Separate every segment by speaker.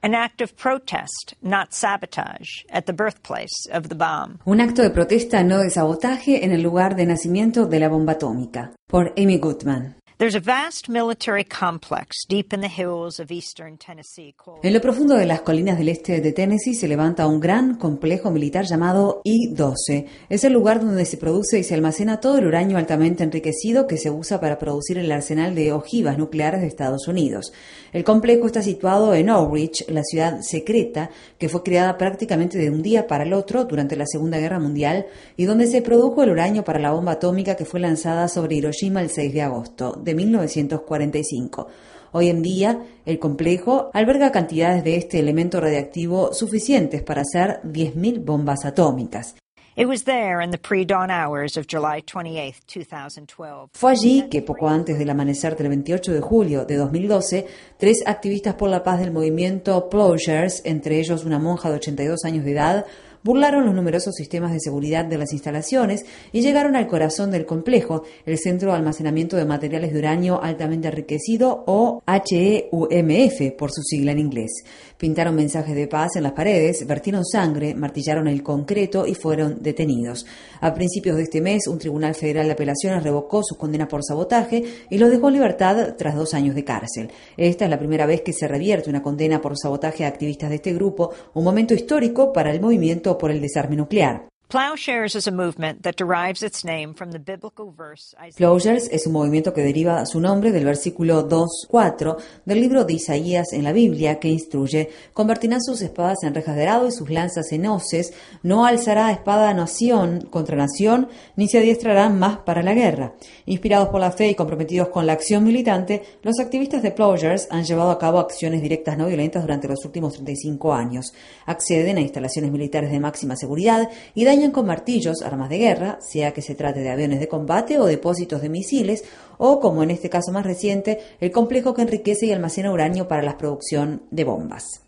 Speaker 1: An act of protest, not sabotage, at the birthplace of the bomb.
Speaker 2: Un acto de protesta, no de sabotaje, en el lugar de nacimiento de la bomba atómica. Por Amy Goodman.
Speaker 1: There's a vast military complex deep in the hills of eastern Tennessee called
Speaker 2: En lo profundo de las colinas del este de Tennessee se levanta un gran complejo militar llamado I-12. Es el lugar donde se produce y se almacena todo el uranio altamente enriquecido que se usa para producir el arsenal de ojivas nucleares de Estados Unidos. El complejo está situado en Ridge, la ciudad secreta que fue creada prácticamente de un día para el otro durante la Segunda Guerra Mundial y donde se produjo el uranio para la bomba atómica que fue lanzada sobre Hiroshima el 6 de agosto de 1945. Hoy en día, el complejo alberga cantidades de este elemento radiactivo suficientes para hacer 10.000 bombas atómicas.
Speaker 1: It was there in the pre-dawn hours of July 28, 2012.
Speaker 2: Fue allí que, poco antes del amanecer del 28 de julio de 2012, tres activistas por la paz del movimiento Plowshares, entre ellos una monja de 82 años de edad, burlaron los numerosos sistemas de seguridad de las instalaciones y llegaron al corazón del complejo, el Centro de Almacenamiento de Materiales de Uranio Altamente Enriquecido o HEUMF por su sigla en inglés. Pintaron mensajes de paz en las paredes, vertieron sangre, martillaron el concreto y fueron detenidos. A principios de este mes, un tribunal federal de apelaciones revocó su condena por sabotaje y los dejó en libertad tras dos años de cárcel. Esta es la primera vez que se revierte una condena por sabotaje a activistas de este grupo, un momento histórico para el movimiento por el desarme nuclear.
Speaker 1: Plowshares
Speaker 2: es un movimiento que deriva su nombre del versículo 2.4 del libro de Isaías en la Biblia que instruye, convertirán sus espadas en rejas de arado y sus lanzas en hoces, no alzará espada nación contra nación, ni se adiestrarán más para la guerra. Inspirados por la fe y comprometidos con la acción militante, los activistas de Plowshares han llevado a cabo acciones directas no violentas durante los últimos 35 años. Acceden a instalaciones militares de máxima seguridad y dañan con martillos armas de guerra, sea que se trate de aviones de combate o depósitos de misiles, o, como en este caso más reciente, el complejo que enriquece y almacena uranio para la producción de bombas.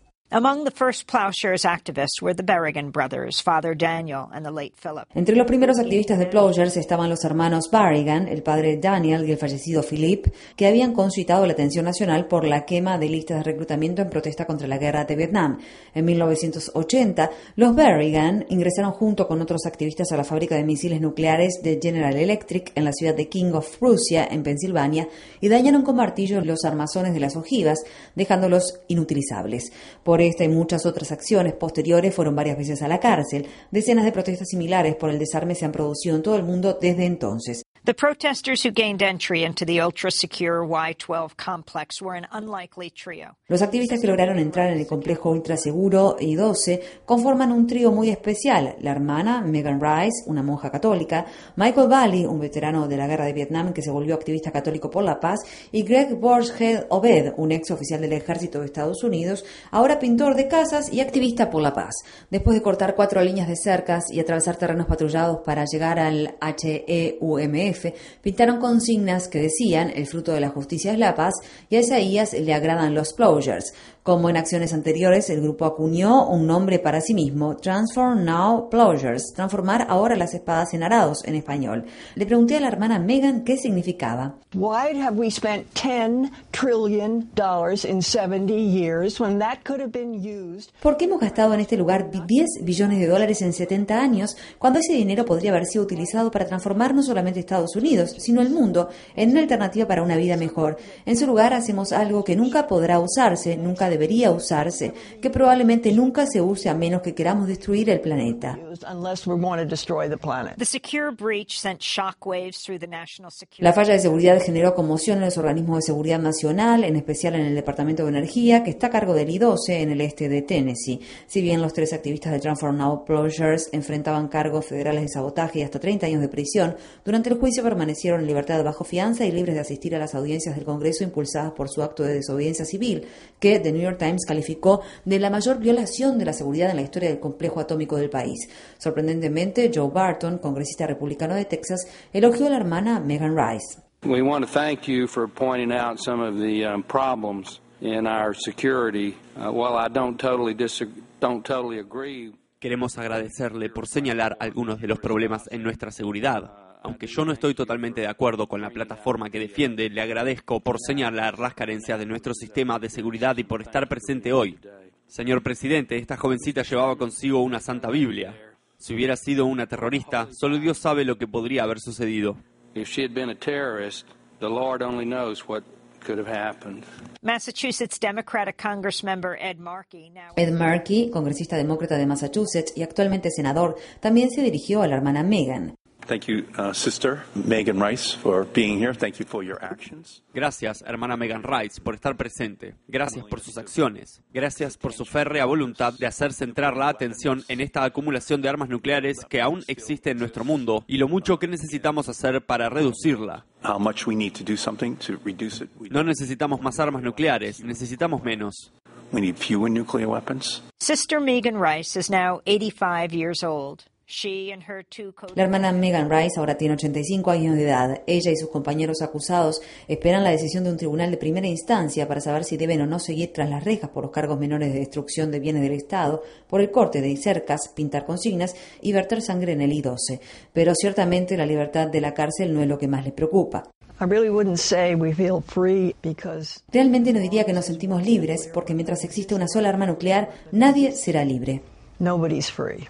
Speaker 2: Entre los primeros activistas de Plowshares estaban los hermanos Barrigan, el padre Daniel y el fallecido Philip, que habían concitado la atención nacional por la quema de listas de reclutamiento en protesta contra la guerra de Vietnam. En 1980, los Barrigan ingresaron junto con otros activistas a la fábrica de misiles nucleares de General Electric en la ciudad de King of Prussia, en Pensilvania, y dañaron con martillos los armazones de las ojivas, dejándolos inutilizables. Por esta y muchas otras acciones posteriores fueron varias veces a la cárcel. Decenas de protestas similares por el desarme se han producido en todo el mundo desde entonces.
Speaker 1: The protesters who gained entry into the ultra-secure Y-12 complex were an unlikely trio.
Speaker 2: Los activistas que lograron entrar en el complejo ultraseguro I-12 conforman un trío muy especial. La hermana, Megan Rice, una monja católica, Michael Valley, un veterano de la guerra de Vietnam que se volvió activista católico por la paz, y Greg Borgehead Obed, un ex oficial del ejército de Estados Unidos, ahora pintor de casas y activista por la paz. Después de cortar cuatro líneas de cercas y atravesar terrenos patrullados para llegar al HEUMF, pintaron consignas que decían el fruto de la justicia es la paz y a Isaías le agradan los plowshares. Como en acciones anteriores, el grupo acuñó un nombre para sí mismo, Transform Now Plowshares, transformar ahora las espadas en arados en español. Le pregunté a la hermana Megan qué significaba.
Speaker 3: Why have we spent 10 trillion dollars in 70 years when that could have been used?
Speaker 2: ¿Por qué hemos gastado en este lugar 10 billones de dólares en 70 años cuando ese dinero podría haber sido utilizado para transformar no solamente Estados Unidos, sino el mundo en una alternativa para una vida mejor? En su lugar hacemos algo que nunca podrá usarse, nunca debería usarse, que probablemente nunca se use a menos que queramos destruir el planeta.
Speaker 3: Used Unless we want to destroy the planet.
Speaker 1: The secure breach sent shockwaves through the national security.
Speaker 2: La falla de seguridad generó conmoción en los organismos de seguridad nacional, en especial en el Departamento de Energía, que está a cargo del I-12 en el este de Tennessee. Si bien los tres activistas de Transform Now Plowshares enfrentaban cargos federales de sabotaje y hasta 30 años de prisión, durante el juicio permanecieron en libertad bajo fianza y libres de asistir a las audiencias del Congreso impulsadas por su acto de desobediencia civil, que The New York Times calificó de la mayor violación de la seguridad en la historia del complejo atómico del país. Sorprendentemente, Joe Barton, congresista republicano de Texas, elogió a la hermana Megan Rice.
Speaker 4: We want to thank you for pointing out some of the um, problems in our security. Uh, while I don't totally disagree, don't totally agree.
Speaker 5: Queremos agradecerle por señalar algunos de los problemas en nuestra seguridad. Aunque yo no estoy totalmente de acuerdo con la plataforma que defiende, le agradezco por señalar las carencias de nuestro sistema de seguridad y por estar presente hoy. Señor presidente, esta jovencita llevaba consigo una santa Biblia. Si hubiera sido una terrorista, solo Dios sabe lo que podría haber sucedido.
Speaker 4: If she had been a terrorist, the Lord only knows what could have happened.
Speaker 1: Massachusetts Democratic Congressmember Ed Markey now
Speaker 2: Ed Markey, congresista demócrata de Massachusetts y actualmente senador, también se dirigió a la hermana Megan.
Speaker 6: Thank you, uh, Sister Megan Rice, for being here. Thank you for your actions.
Speaker 5: Gracias, hermana Megan Rice, por estar presente. Gracias por sus acciones. Gracias por su férrea voluntad de hacer centrar la atención en esta acumulación de armas nucleares que aún existe en nuestro mundo y lo mucho que necesitamos hacer para reducirla.
Speaker 6: How much we need to do something to reduce it. We,
Speaker 5: No necesitamos más armas nucleares, necesitamos menos.
Speaker 6: we need fewer nuclear weapons.
Speaker 1: Sister Megan Rice is now 85 years old. She and her two co
Speaker 2: La hermana Megan Rice ahora tiene 85 años de edad. Ella y sus compañeros acusados esperan la decisión de un tribunal de primera instancia para saber si deben o no seguir tras las rejas por los cargos menores de destrucción de bienes del Estado, por el corte de cercas, pintar consignas y verter sangre en el I-12. Pero ciertamente la libertad de la cárcel no es lo que más les preocupa.
Speaker 3: I really wouldn't say we feel free because
Speaker 2: Realmente no diría que nos sentimos libres, porque mientras existe una sola arma nuclear, nadie será libre.
Speaker 3: nobody's free.